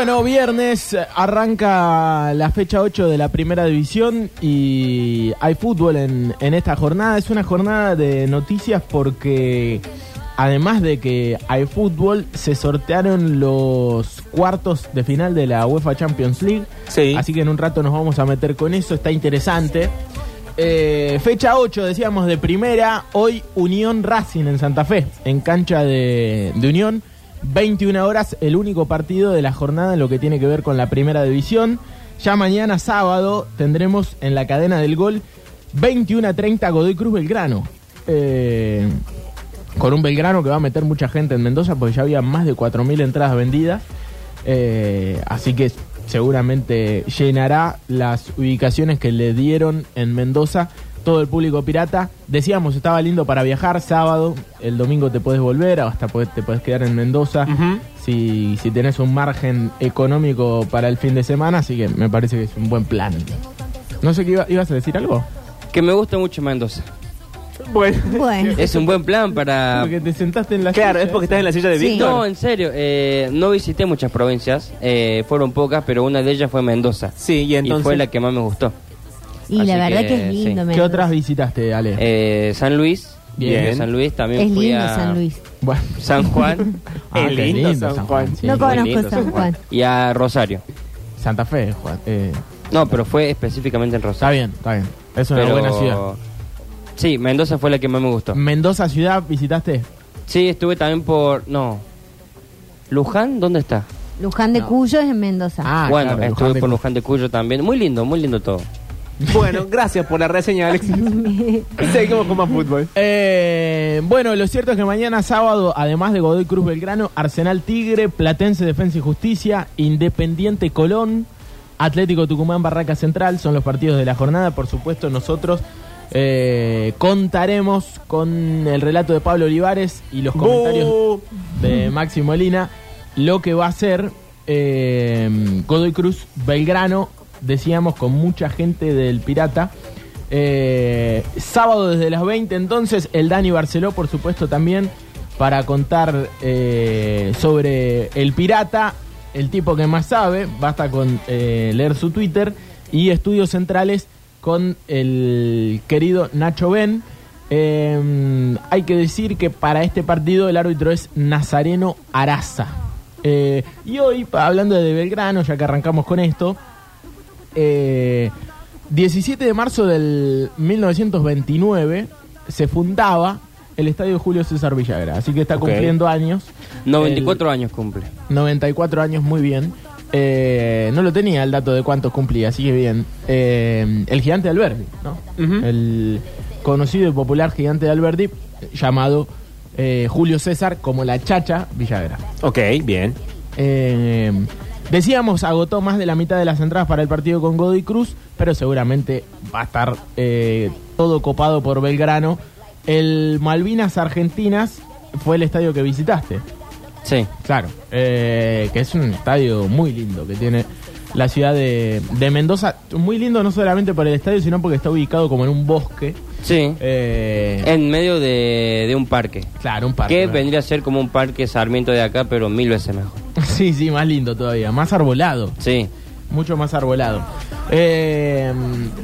Bueno, viernes arranca la fecha 8 de la primera división y hay fútbol en, en esta jornada. Es una jornada de noticias porque además de que hay fútbol, se sortearon los cuartos de final de la UEFA Champions League. Sí. Así que en un rato nos vamos a meter con eso, está interesante. Eh, fecha 8, decíamos, de primera. Hoy Unión Racing en Santa Fe, en cancha de, de Unión. 21 horas, el único partido de la jornada en lo que tiene que ver con la primera división. Ya mañana sábado tendremos en la cadena del gol 21 a 30 Godoy Cruz Belgrano. Eh, con un Belgrano que va a meter mucha gente en Mendoza porque ya había más de 4.000 entradas vendidas. Eh, así que seguramente llenará las ubicaciones que le dieron en Mendoza todo el público pirata. Decíamos, estaba lindo para viajar sábado, el domingo te puedes volver, hasta te puedes quedar en Mendoza si, si tenés un margen económico para el fin de semana, así que me parece que es un buen plan. No sé qué iba- ibas a decir algo. Que me gusta mucho Mendoza. Bueno, Bueno. Es un buen plan para... porque te sentaste en la Claro, silla. es porque estás en la silla de Sí. Víctor. No, en serio, eh, no visité muchas provincias, eh, fueron pocas, pero una de ellas fue Mendoza. Sí, y entonces. fue la que más me gustó. Y la verdad que, que, es sí. lindo. ¿Qué Mendoza. otras visitaste, Ale? Eh, San Luis, Bien. San Luis también Es fui lindo a San Luis. bueno. San Juan Ah, Es qué lindo San Juan. sí. no conozco lindo San Juan. y a Rosario. Santa Fe, Juan. Eh, No, pero fue específicamente en está Rosario. bien, está bien. Es una Pero- buena ciudad. Sí, Mendoza fue la que más me gustó. Mendoza ciudad, ¿visitaste? Sí, estuve también por... No. ¿Luján? ¿Dónde está? Luján de No. Cuyo es en Mendoza. Ah, bueno, claro, estuve Luján por. Luján de Cuyo también. Muy lindo, muy lindo todo. Bueno, gracias por la reseña, Alexis. Seguimos con más fútbol. Eh, bueno, lo cierto es que mañana sábado, además de Godoy Cruz Belgrano, Arsenal Tigre, Platense Defensa y Justicia, Independiente Colón, Atlético Tucumán Barraca Central son los partidos de la jornada. Por supuesto, nosotros eh, contaremos con el relato de Pablo Olivares y los comentarios de Maxi Molina lo que va a ser eh, Godoy Cruz Belgrano, decíamos, con mucha gente del Pirata. Eh, sábado desde las 20 entonces, el Dani Barceló, por supuesto, también para contar eh, sobre el Pirata, el tipo que más sabe, basta con eh, leer su Twitter, y estudios centrales con el querido Nacho Ben. Hay que decir que para este partido el árbitro es Nazareno Araza. Y hoy, hablando de Belgrano, ya que arrancamos con esto, eh, 17 de marzo del 1929 se fundaba el Estadio Julio César Villagra, así que está cumpliendo años. 94 años cumple. 94 años, muy bien. Eh, no lo tenía el dato de cuántos cumplía, así que bien. Eh, el gigante de Alberdi, ¿no? El conocido y popular gigante de Alberdi, llamado eh, Julio César como la chacha Villagra. Ok, bien. Decíamos, agotó más de la mitad de las entradas para el partido con Godoy Cruz, pero seguramente va a estar eh, todo copado por Belgrano. El Malvinas Argentinas fue el estadio que visitaste. Sí. Claro, eh, que es un estadio muy lindo que tiene la ciudad de, de Mendoza. Muy lindo no solamente por el estadio, sino porque está ubicado como en un bosque. Sí. Eh, En medio de, de un parque. claro, un parque. Que ¿no? vendría a ser como un parque Sarmiento de acá, pero mil veces mejor. Sí, sí, más lindo todavía, más arbolado. Sí. mucho más arbolado. Eh,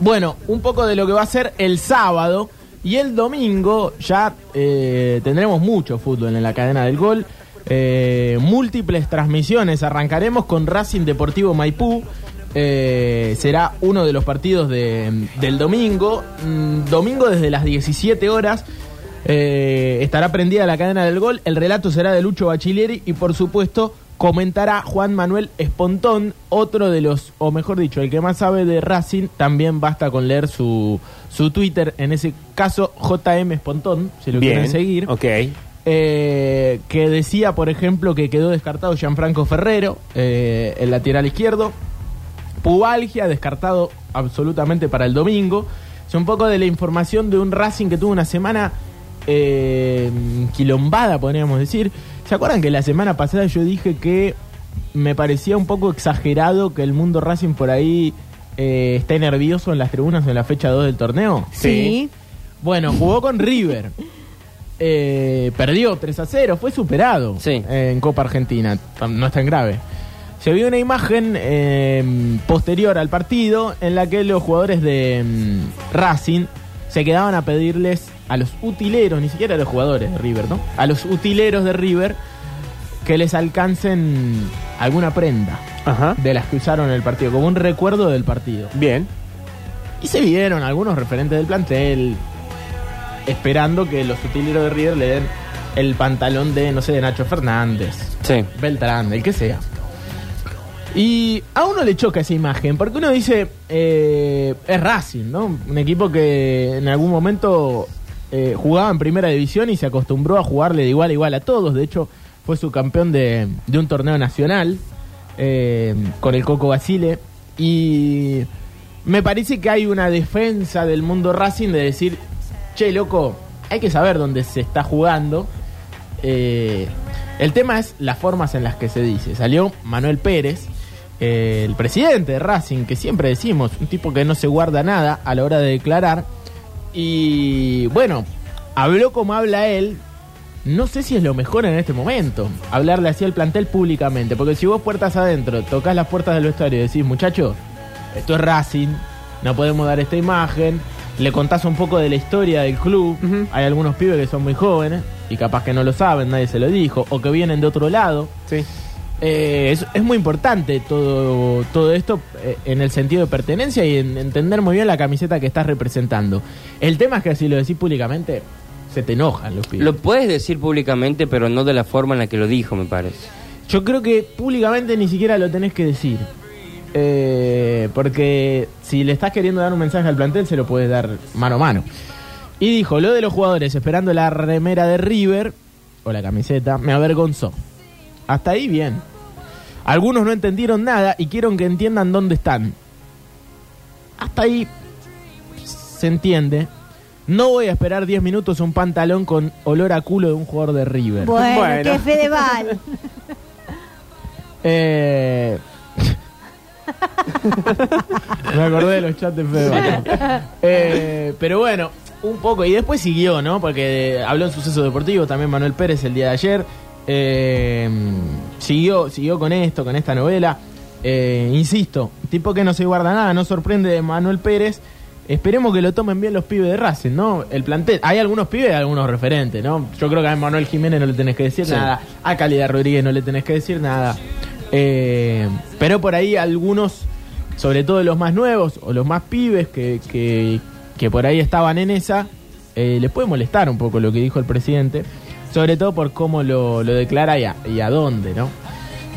bueno, un poco de lo que va a ser el sábado y el domingo ya eh, tendremos mucho fútbol en la cadena del gol. Eh, múltiples transmisiones. Arrancaremos con Racing Deportivo Maipú. Eh, será uno de los partidos de- del domingo. Mm, domingo desde las 17 horas. Estará prendida la cadena del gol. El relato será de Lucho Bachilleri y, por supuesto, comentará Juan Manuel Espontón, otro de los, o mejor dicho, el que más sabe de Racing. También basta con leer su, su Twitter, en ese caso, JM Espontón, si lo quieren seguir. Ok. Eh, que decía, por ejemplo, que quedó descartado Gianfranco Ferrero, eh, el lateral izquierdo. Pubalgia, descartado absolutamente para el domingo. Es un poco de la información de un Racing que tuvo una semana eh, quilombada, podríamos decir. ¿Se acuerdan que la semana pasada yo dije que me parecía un poco exagerado que el mundo Racing por ahí eh, esté nervioso en las tribunas en la fecha 2 del torneo? Sí. Bueno, jugó con River. Eh, perdió 3 a 0, fue superado Sí. en Copa Argentina. No es tan grave. Se vio una imagen eh, posterior al partido en la que los jugadores de mm, Racing se quedaban a pedirles a los utileros, ni siquiera a los jugadores de River, ¿no? A los utileros de River que les alcancen alguna prenda Ajá. de las que usaron en el partido, como un recuerdo del partido. Bien. Y se vieron algunos referentes del plantel esperando que los utileros de River le den el pantalón de, no sé, de Nacho Fernández, Sí. Beltrán, el que sea. Y a uno le choca esa imagen, porque uno dice, eh, es Racing, ¿no? Un equipo que en algún momento eh, jugaba en primera división y se acostumbró a jugarle de igual a igual a todos. De hecho, fue su campeón de, un torneo nacional eh, con el Coco Basile. Y me parece que hay una defensa del mundo Racing de decir, che, loco, hay que saber dónde se está jugando. Eh, el tema es las formas en las que se dice. Salió Manuel Pérez, el presidente de Racing, que siempre decimos, un tipo que no se guarda nada a la hora de declarar. Y bueno, habló como habla él. No sé si es lo mejor en este momento, hablarle así al plantel públicamente. Porque si vos puertas adentro, tocas las puertas del vestuario y decís, muchachos, esto es Racing, no podemos dar esta imagen. Le contás un poco de la historia del club. Hay algunos pibes que son muy jóvenes y capaz que no lo saben, nadie se lo dijo, o que vienen de otro lado. Sí. Eh, es, es muy importante todo, todo esto eh, en el sentido de pertenencia y en entender muy bien la camiseta que estás representando. El tema es que si lo decís públicamente, se te enojan los pibes. Lo puedes decir públicamente, pero no de la forma en la que lo dijo, me parece. Yo creo que públicamente ni siquiera lo tenés que decir. Eh, porque si le estás queriendo dar un mensaje al plantel, se lo puedes dar mano a mano. Y dijo, lo de los jugadores esperando la remera de River, o la camiseta, me avergonzó. Hasta ahí bien. Algunos no entendieron nada y quiero que entiendan dónde están. Hasta ahí se entiende. No voy a esperar 10 minutos un pantalón con olor a culo de un jugador de River. Bueno, Bueno. qué Fedeval. Eh... Me acordé de los chats de Fede. eh, pero bueno, un poco. Y después siguió, ¿no? Porque habló en suceso deportivo también Manuel Pérez el día de ayer. Eh, siguió, siguió con esto, con esta novela. Eh, insisto, tipo que no se guarda nada, no sorprende de Manuel Pérez. Esperemos que lo tomen bien los pibes de Racing, ¿no? El plantel. Hay algunos pibes y algunos referentes, ¿no? Yo creo que a Manuel Jiménez no le tenés que decir Sí. nada. A Calidad Rodríguez no le tenés que decir nada. Eh, pero por ahí algunos, sobre todo los más nuevos o los más pibes que, que, que por ahí estaban en esa, eh, les puede molestar un poco lo que dijo el presidente. Sobre todo por cómo lo, lo declara y a, y a dónde, ¿no?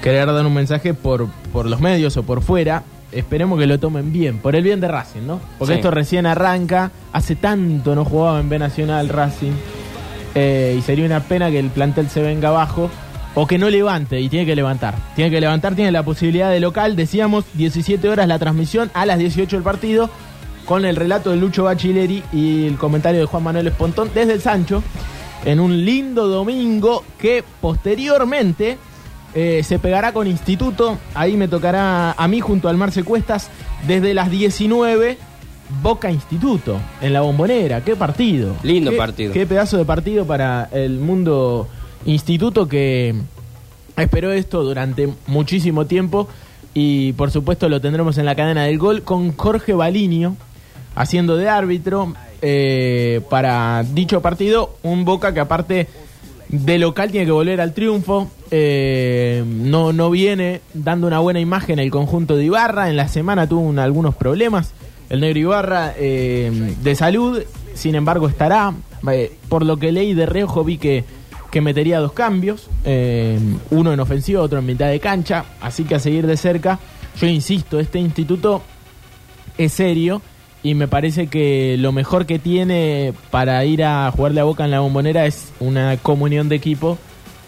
Querer dar un mensaje por, por los medios o por fuera. Esperemos que lo tomen bien, por el bien de Racing, ¿no? Porque Sí. esto recién arranca. Hace tanto no jugaba en B Nacional Racing. Eh, y sería una pena que el plantel se venga abajo o que no levante y tiene que levantar. Tiene que levantar, tiene la posibilidad de local. Decíamos 17 horas la transmisión, a las 18 el partido, con el relato de Lucho Bachilleri y el comentario de Juan Manuel Espontón desde el Sancho, en un lindo domingo que posteriormente eh, se pegará con Instituto. Ahí me tocará a mí junto al Marce Cuestas desde las 19. Boca Instituto en la bombonera, qué partido. Lindo Qué- partido. Qué pedazo de partido para el mundo instituto que esperó esto durante muchísimo tiempo y por supuesto lo tendremos en la cadena del gol con Jorge Balinio haciendo de árbitro eh, para dicho partido. Un Boca que aparte de local tiene que volver al triunfo. eh, no, no viene dando una buena imagen el conjunto de Ibarra. En la semana tuvo un- algunos problemas. El negro Ibarra eh, de salud. sin embargo estará. Por lo que leí de reojo vi que, que metería dos cambios, uno en ofensiva, otro en mitad de cancha, así que a seguir de cerca. Yo insisto, este instituto es serio y me parece que lo mejor que tiene para ir a jugarle a Boca en la bombonera es una comunión de equipo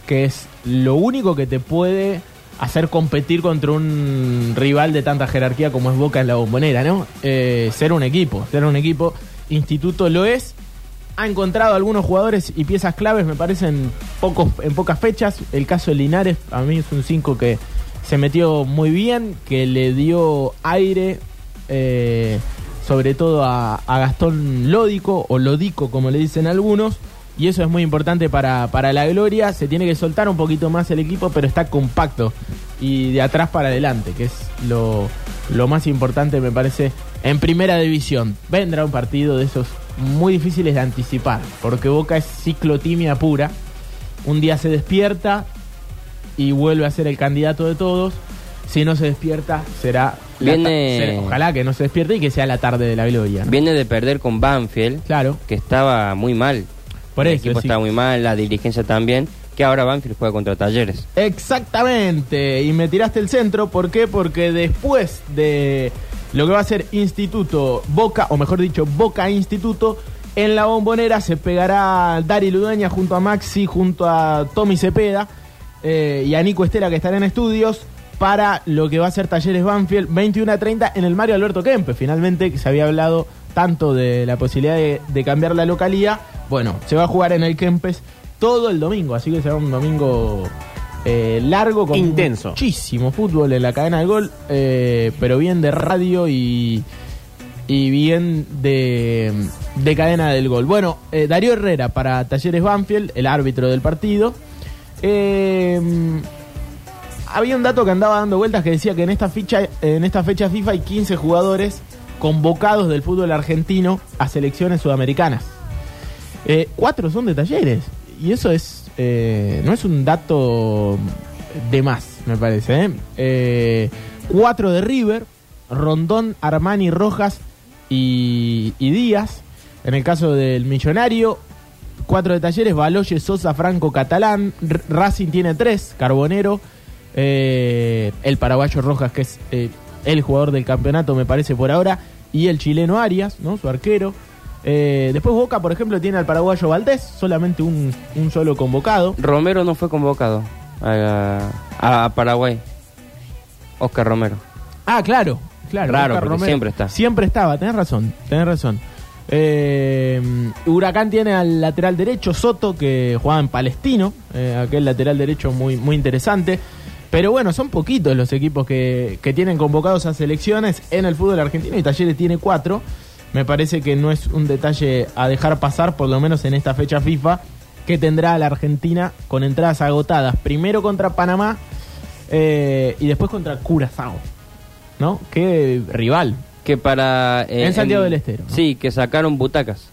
que es lo único que te puede hacer competir contra un rival de tanta jerarquía como es Boca en la bombonera, ¿no? Eh, ser un equipo, ser un equipo. Instituto lo es. Ha encontrado algunos jugadores y piezas claves, me parecen pocos, en pocas fechas. El caso de Linares, a mí es un 5 que se metió muy bien, que le dio aire, eh, sobre todo a, Gastón Lódico, o Lodico, como le dicen algunos y eso es muy importante para, para la gloria. Se tiene que soltar un poquito más el equipo, pero está compacto y de atrás para adelante, que es lo, lo más importante, me parece, en primera división. Vendrá un partido de esos muy difíciles de anticipar, porque Boca es ciclotimia pura. Un día se despierta y vuelve a ser el candidato de todos. Si no se despierta, será. Viene- ojalá que no se despierte y que sea la tarde de la gloria. ¿no? Viene de perder con Banfield, Claro, que estaba muy mal. por el eso. equipo sí. estaba muy mal, la dirigencia también. Que ahora Banfield juega contra Talleres. Exactamente, y me tiraste el centro, ¿por qué? Porque después de lo que va a ser Instituto Boca, o mejor dicho, Boca Instituto, en la bombonera se pegará Dari Ludueña junto a Maxi, junto a Tommy Cepeda eh, y a Nico Estela que estarán en estudios para lo que va a ser Talleres Banfield 21 a 30 en el Mario Alberto Kempe. Finalmente, que se había hablado tanto de la posibilidad de, de cambiar la localía. Bueno, se va a jugar en el Kempes todo el domingo, así que será un domingo eh, largo con Intenso. muchísimo fútbol en la cadena del gol, eh, pero bien de radio y, y bien de, de cadena del gol. Bueno, eh, Darío Herrera para Talleres Banfield, el árbitro del partido. Eh, había un dato que andaba dando vueltas que decía que en esta ficha, en esta fecha FIFA hay 15 jugadores convocados del fútbol argentino a selecciones sudamericanas. Eh, cuatro son de talleres. Y eso es. eh, no es un dato de más, me parece. ¿eh? Eh, cuatro de River, Rondón, Armani, Rojas y, y Díaz. En el caso del Millonario, cuatro de talleres, Baloye, Sosa, Franco, Catalán. Racing tiene tres, Carbonero. Eh, el paraguayo Rojas, que es eh, el jugador del campeonato, me parece por ahora. Y el chileno Arias, ¿no? Su arquero. Eh, después Boca, por ejemplo, tiene al paraguayo Valdés, solamente un, un solo convocado. Romero no fue convocado a, a Paraguay. Oscar Romero. Ah, claro, claro. Raro, Oscar porque siempre está. Siempre estaba, tenés razón, tenés razón. Eh, Huracán tiene al lateral derecho Soto, que jugaba en Palestino, eh, aquel lateral derecho muy, muy interesante. Pero bueno, son poquitos los equipos que, que tienen convocados a selecciones en el fútbol argentino y Talleres tiene cuatro. Me parece que no es un detalle a dejar pasar, por lo menos en esta fecha FIFA, que tendrá a la Argentina con entradas agotadas. Primero contra Panamá eh, y después contra Curazao. ¿No? Qué rival. Que para... eh, En Santiago del Estero, ¿no? Sí, que sacaron butacas.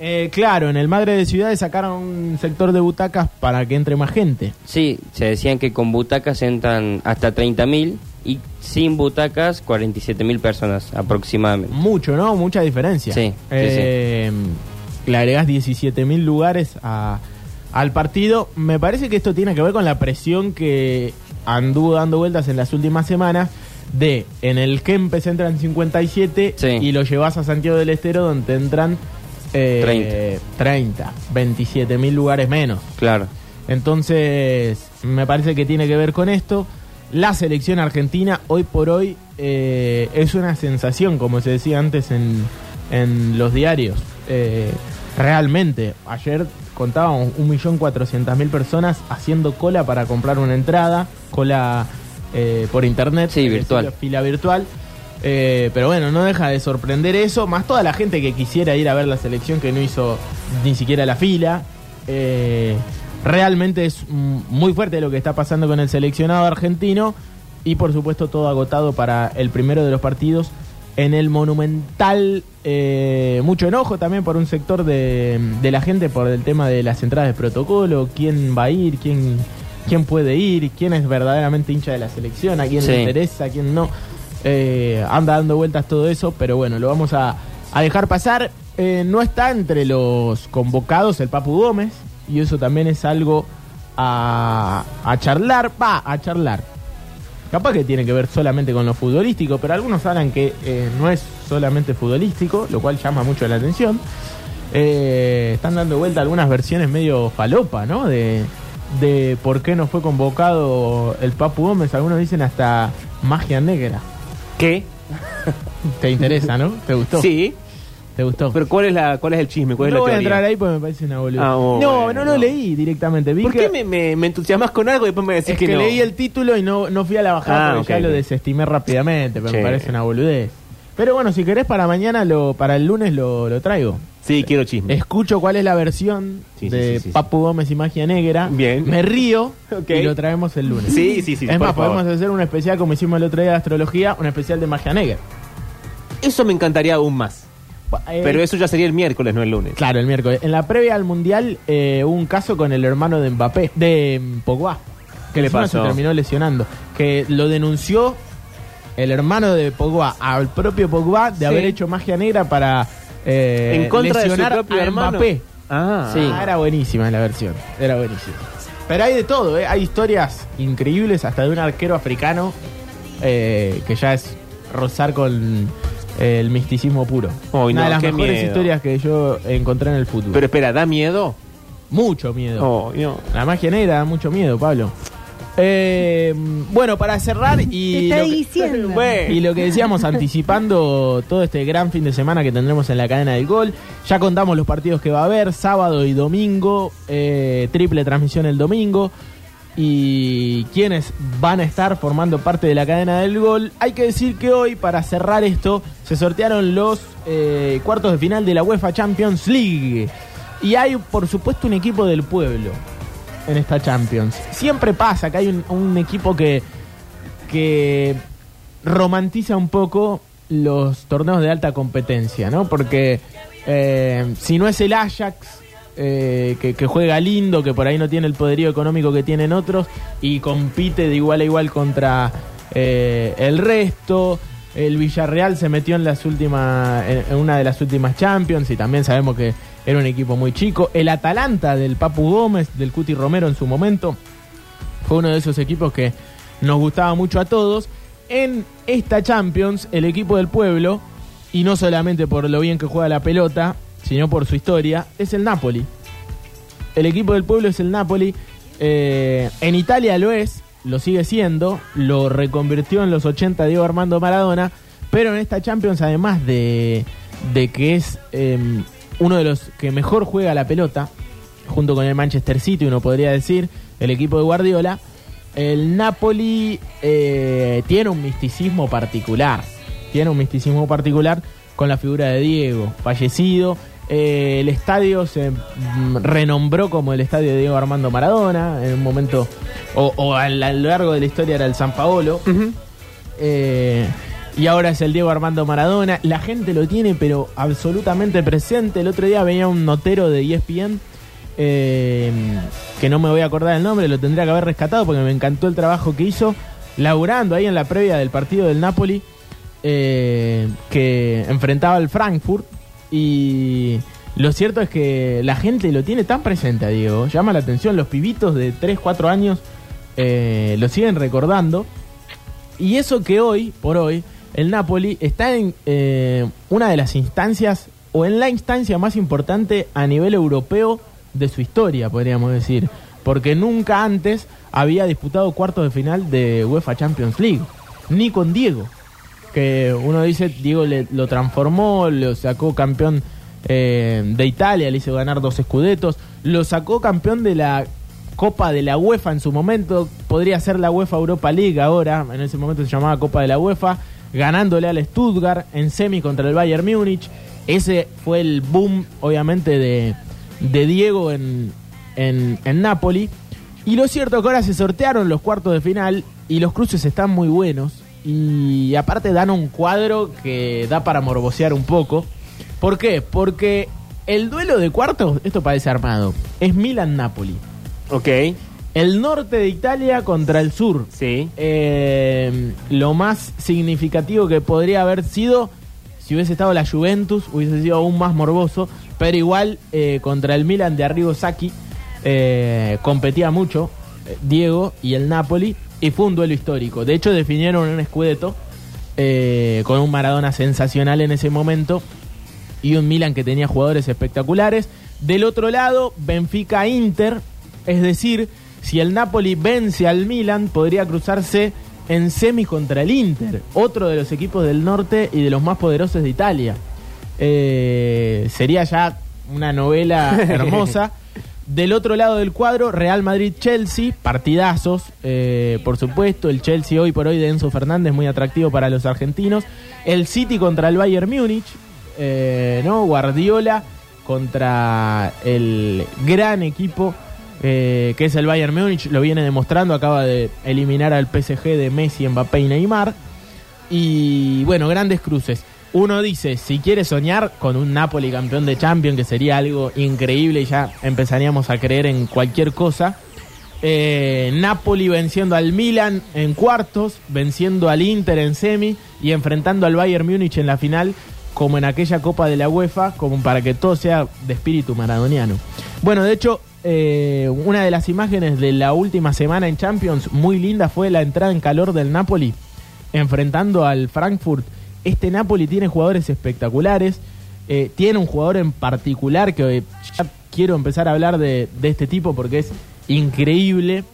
Eh, claro, en el Madre de Ciudades sacaron un sector de butacas para que entre más gente. Sí, se decían que con butacas entran hasta 30.000 y sin butacas 47.000 personas aproximadamente. Mucho, ¿no? Mucha diferencia. Sí, sí, Eh, Le agregás 17.000 lugares a- al partido. Me parece que esto tiene que ver con la presión que anduvo dando vueltas en las últimas semanas de en el Kempes entran 57 Sí. y lo llevas a Santiago del Estero donde entran eh, 30, 27 mil lugares menos. Claro. Entonces, me parece que tiene que ver con esto. La selección argentina hoy por hoy eh, es una sensación, como se decía antes en, en los diarios. Eh, realmente, ayer contábamos 1.400.000 personas haciendo cola para comprar una entrada, cola eh, por internet, Sí, virtual. fila virtual. Eh, pero bueno, no deja de sorprender eso, más toda la gente que quisiera ir a ver la selección que no hizo ni siquiera la fila. Eh, realmente es mm, muy fuerte lo que está pasando con el seleccionado argentino y por supuesto todo agotado para el primero de los partidos en el Monumental. eh, mucho enojo también por un sector de, de la gente por el tema de las entradas de protocolo, quién va a ir, quién, quién puede ir, quién es verdaderamente hincha de la selección, a quién Sí. le interesa, a quién no. Eh, anda dando vueltas todo eso, pero bueno, lo vamos a, dejar pasar. eh, no está entre los convocados el Papu Gómez, y eso también es algo a, charlar, va, a charlar. Capaz que tiene que ver solamente con lo futbolístico, pero algunos hablan que eh, no es solamente futbolístico, lo cual llama mucho la atención. Eh, están dando vuelta algunas versiones medio falopa, ¿no? De por qué no fue convocado el Papu Gómez. Algunos dicen hasta magia negra. ¿Qué? ¿Te interesa, no? ¿Te gustó? Sí. ¿Te gustó? Pero ¿cuál es, la, cuál es el chisme? ¿Cuál es no la voy a teoría? entrar ahí porque me parece una boludez. Ah, oh, no, bueno. no lo leí directamente. Vi ¿Por que, qué me, me, me entusiasmas con algo y después me decís es que, que, no? leí el título y no, no fui a la bajada Ah, porque ya ok, lo desestimé rápidamente, pero me Sí. parece una boludez. Pero bueno, si querés para mañana, lo para el lunes lo, lo traigo. Sí, quiero chisme. Escucho cuál es la versión Sí, sí, de sí, sí, Papu Gómez y Magia Negra. Bien. Me río Ok. y lo traemos el lunes. Sí, sí, sí. es por más, favor. podemos hacer un especial como hicimos el otro día de astrología, un especial de Magia Negra. Eso me encantaría aún más. Eh, Pero eso ya sería el miércoles, no el lunes. Claro, el miércoles. En la previa al Mundial eh, hubo un caso con el hermano de Mbappé, de mm, Pogba. ¿Qué le Encima pasó? Se terminó lesionando. Que lo denunció el hermano de Pogba al propio Pogba de Sí. haber hecho magia negra para eh, en contra de su propio a hermano. Mbappé. Ah, Sí. Ah, era buenísima la versión. Era buenísima. Pero hay de todo, ¿eh? Hay historias increíbles, hasta de un arquero africano eh, que ya es rozar con eh, el misticismo puro. Ay, Una no, de las mejores miedo. historias que yo encontré en el fútbol. Pero espera, ¿da miedo? mucho miedo. Oh, no. La magia negra da mucho miedo, Pablo. Eh, bueno, para cerrar Te y está lo, que, diciendo. Bueno. y lo que decíamos anticipando todo este gran fin de semana que tendremos en la cadena del gol, ya contamos los partidos que va a haber, sábado y domingo, eh, triple transmisión el domingo y quienes van a estar formando parte de la cadena del gol. Hay que decir que hoy, para cerrar esto, se sortearon los eh, cuartos de final de la UEFA Champions League. Y hay, por supuesto, un equipo del pueblo en esta Champions. Siempre pasa que hay un, equipo que, que romantiza un poco los torneos de alta competencia, ¿no? Porque eh, si no es el Ajax, eh, que, juega lindo, que por ahí no tiene el poderío económico que tienen otros, y compite de igual a igual contra eh, el resto. El Villarreal se metió en las últimas, en una de las últimas Champions y también sabemos que era un equipo muy chico. El Atalanta del Papu Gómez, del Cuti Romero en su momento, fue uno de esos equipos que nos gustaba mucho a todos. En esta Champions, el equipo del pueblo, y no solamente por lo bien que juega la pelota, sino por su historia, es el Napoli. El equipo del pueblo es el Napoli. Eh, en Italia lo es, lo sigue siendo, lo reconvirtió en los 80 Diego Armando Maradona, pero en esta Champions, además de, de que es eh, uno de los que mejor juega la pelota, junto con el Manchester City, uno podría decir, el equipo de Guardiola, el Napoli eh, tiene un misticismo particular. Tiene un misticismo particular con la figura de Diego, fallecido. Eh, el estadio se mm, renombró como el estadio de Diego Armando Maradona en un momento, o, o a, lo largo de la historia era el San Paolo. Eh, y ahora es el Diego Armando Maradona. La gente lo tiene, pero absolutamente presente. El otro día venía un notero de ESPN, eh, que no me voy a acordar el nombre, lo tendría que haber rescatado porque me encantó el trabajo que hizo, laburando ahí en la previa del partido del Napoli, eh, que enfrentaba al Frankfurt. Y lo cierto es que la gente lo tiene tan presente Diego, llama la atención, los pibitos de 3, 4 años eh, lo siguen recordando. Y eso que hoy, por hoy, el Napoli está en eh, una de las instancias, o en la instancia más importante a nivel europeo de su historia, podríamos decir. Porque nunca antes había disputado cuartos de final de UEFA Champions League. Ni con Diego. Que uno dice, Diego le- lo transformó, lo sacó campeón eh, de Italia, le hizo ganar dos escudetos, lo sacó campeón de la Copa de la UEFA en su momento, podría ser la UEFA Europa League ahora, en ese momento se llamaba Copa de la UEFA, ganándole al Stuttgart en semi contra el Bayern Múnich. Ese fue el boom, obviamente, de, de Diego en, en, en Napoli. Y lo cierto es que ahora se sortearon los cuartos de final y los cruces están muy buenos. Y aparte dan un cuadro que da para morbosear un poco. ¿Por qué? Porque el duelo de cuartos, esto parece armado, es Milan-Napoli. Ok, El norte de Italia contra el sur. sí. Eh, lo más significativo que podría haber sido Si hubiese estado la Juventus, hubiese sido aún más morboso. Pero igual, eh, contra el Milan de Arrigo Sacchi, eh, competía mucho eh, Diego y el Napoli. Y fue un duelo histórico. De hecho, definieron un escudeto eh, con un Maradona sensacional en ese momento. Y un Milan que tenía jugadores espectaculares. Del otro lado, Benfica Inter. Es decir, si el Napoli vence al Milan, podría cruzarse en semi contra el Inter, otro de los equipos del norte y de los más poderosos de Italia. Eh, sería ya una novela hermosa. Del otro lado del cuadro, Real Madrid-Chelsea, partidazos, eh, por supuesto. El Chelsea hoy por hoy de Enzo Fernández, muy atractivo para los argentinos. El City contra el Bayern Múnich, eh, ¿no? Guardiola contra el gran equipo eh, que es el Bayern Múnich, lo viene demostrando, acaba de eliminar al PSG de Messi, Mbappé y Neymar. Y bueno, grandes cruces. Uno dice, si quiere soñar con un Napoli campeón de Champions, que sería algo increíble y ya empezaríamos a creer en cualquier cosa. Eh, Napoli venciendo al Milan en cuartos, venciendo al Inter en semi y enfrentando al Bayern Múnich en la final, como en aquella Copa de la UEFA, como para que todo sea de espíritu maradoniano. Bueno, de hecho, eh, una de las imágenes de la última semana en Champions, muy linda, fue la entrada en calor del Napoli, enfrentando al Frankfurt. Este Napoli tiene jugadores espectaculares, eh, tiene un jugador en particular que eh, ya quiero empezar a hablar de, este tipo porque es increíble.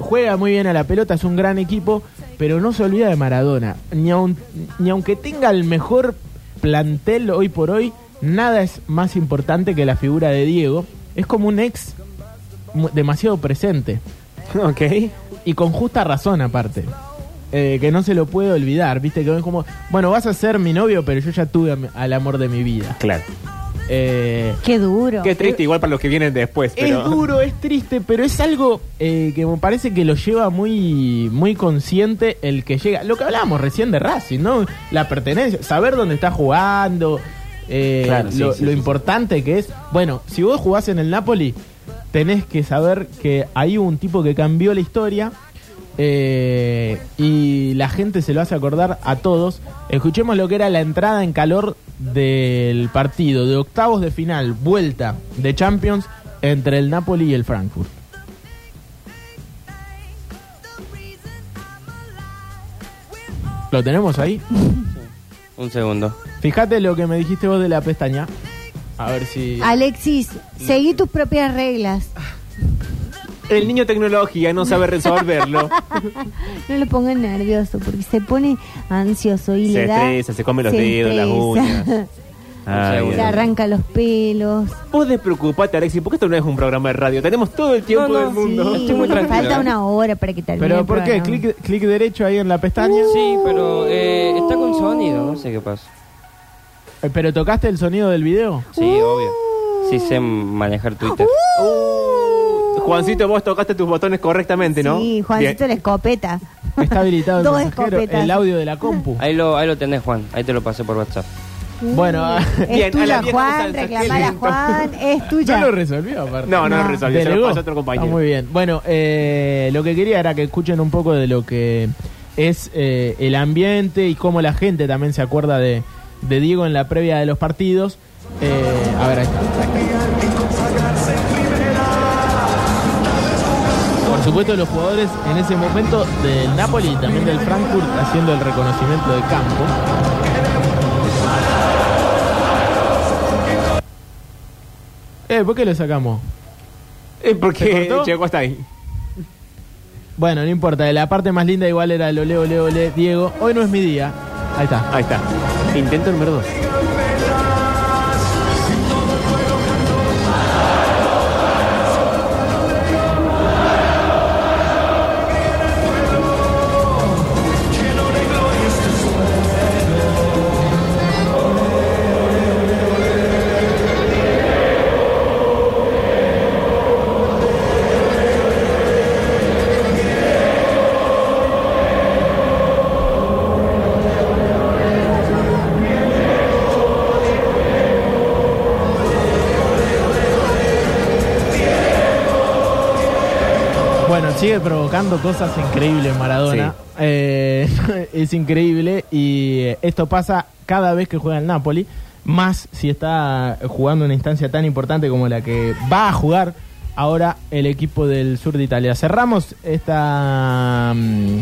Juega muy bien a la pelota, es un gran equipo, pero no se olvida de Maradona. Ni aunque tenga el mejor plantel hoy por hoy, nada es más importante que la figura de Diego. Es como un ex demasiado presente. Ok. Y con justa razón aparte. Eh, que no se lo puede olvidar, viste que es como, bueno, vas a ser mi novio, pero yo ya tuve al amor de mi vida. Claro. Eh, Qué duro. Qué triste, igual para los que vienen después. Pero... es duro, es triste, pero es algo eh, que me parece que lo lleva muy, muy consciente el que llega. Lo que hablábamos recién de Racing, ¿no? La pertenencia, saber dónde está jugando, eh, Claro, sí, lo, sí, lo sí, importante que es. Bueno, si vos jugás en el Napoli, tenés que saber que hay un tipo que cambió la historia. eh, y la gente se lo hace acordar a todos. Escuchemos lo que era la entrada en calor del partido de octavos de final, vuelta de Champions entre el Napoli y el Frankfurt. ¿Lo tenemos ahí? Un segundo. Fíjate lo que me dijiste vos de la pestaña. A ver si... Alexis, seguí tus propias reglas. El niño tecnología no sabe resolverlo. No lo pongan nervioso porque se pone ansioso y Se le da. estresa, se come los se dedos, las uñas. Ay, segundo. Se arranca los pelos. Vos despreocupate, Alexis, porque esto no es un programa de radio. Tenemos todo el tiempo No, no, del mundo. Sí, Estoy muy tranquilo, falta una hora para que termine. ¿Pero el por qué? programa. Clic, clic derecho ahí en la pestaña. Sí, pero eh, está con sonido, no sé qué pasa. Eh, ¿Pero tocaste el sonido del video? Sí, obvio. Sí sé manejar Twitter. Uh, Juancito, vos tocaste tus botones correctamente, ¿no? Sí, Juancito la escopeta. Está habilitado el Dos mensajero, escopetas. el audio de la compu. Ahí lo, ahí lo tenés, Juan. Ahí te lo pasé por WhatsApp. Bueno, ah, Es Bien, a la tuya, vieja Juan, usanza, lento. Juan, es no tuya. lo resolvió aparte. No, no, No. lo resolvió, se lo Delegó. pasó a otro compañero. Está muy bien. Bueno, eh, lo que quería era que escuchen un poco de lo que es eh, el ambiente y cómo la gente también se acuerda de, de Diego en la previa de los partidos. Eh, a ver, ahí está. Por supuesto, los jugadores en ese momento del Napoli y también del Frankfurt haciendo el reconocimiento de campo. Eh, ¿por qué lo sacamos? Eh, porque cortó? llegó hasta ahí. Bueno, no importa. La parte más linda igual era el ole, ole, ole, Diego. Hoy no es mi día. Ahí está. Ahí está. Intento número 2. Provocando cosas increíbles Maradona. Eh, es increíble y eh, esto pasa cada vez que juega el Napoli, más si está jugando una instancia tan importante como la que va a jugar ahora el equipo del sur de Italia. Cerramos esta mm,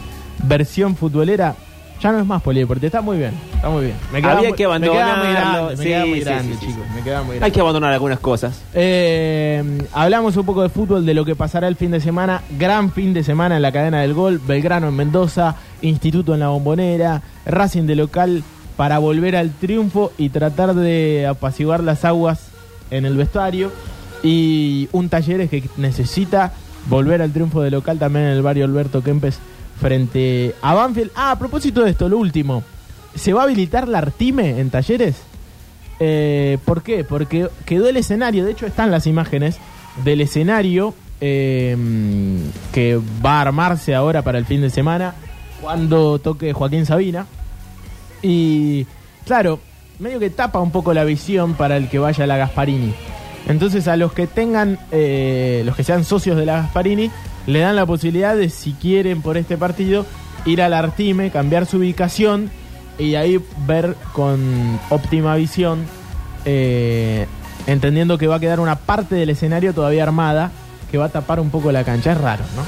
versión futbolera. Ya no es más polideporte, está muy bien, está muy bien. Me Había muy- que me muy grande, me sí, queda muy sí, grande, sí, chicos, me muy grande. Hay que abandonar algunas cosas. Eh, hablamos un poco de fútbol, de lo que pasará el fin de semana. Gran fin de semana en la cadena del gol. Belgrano en Mendoza, Instituto en la Bombonera, Racing de local para volver al triunfo y tratar de apaciguar las aguas en el vestuario. Y un Talleres que necesita volver al triunfo de local también en el barrio Alberto Kempes frente a Banfield. Ah, a propósito de esto, lo último. ¿Se va a habilitar la Artime en Talleres? Eh, ¿Por qué? Porque quedó el escenario, de hecho están las imágenes del escenario eh, que va a armarse ahora para el fin de semana cuando toque Joaquín Sabina. Y claro, medio que tapa un poco la visión para el que vaya a la Gasparini. Entonces a los que tengan, eh, los que sean socios de la Gasparini, le dan la posibilidad de, si quieren por este partido, ir al Artime, cambiar su ubicación y ahí ver con óptima visión, eh, entendiendo que va a quedar una parte del escenario todavía armada, que va a tapar un poco la cancha. Es raro, ¿no?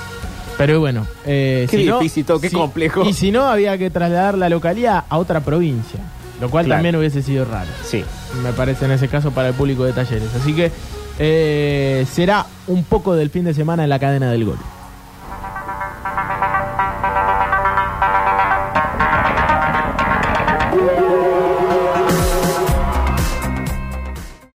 Pero bueno, eh, Qué si no- difícil todo, qué si- complejo. Y si no, había que trasladar la localidad a otra provincia, lo cual Claro. también hubiese sido raro Sí. me parece en ese caso para el público de talleres. Así que eh, será un poco del fin de semana en la cadena del gol.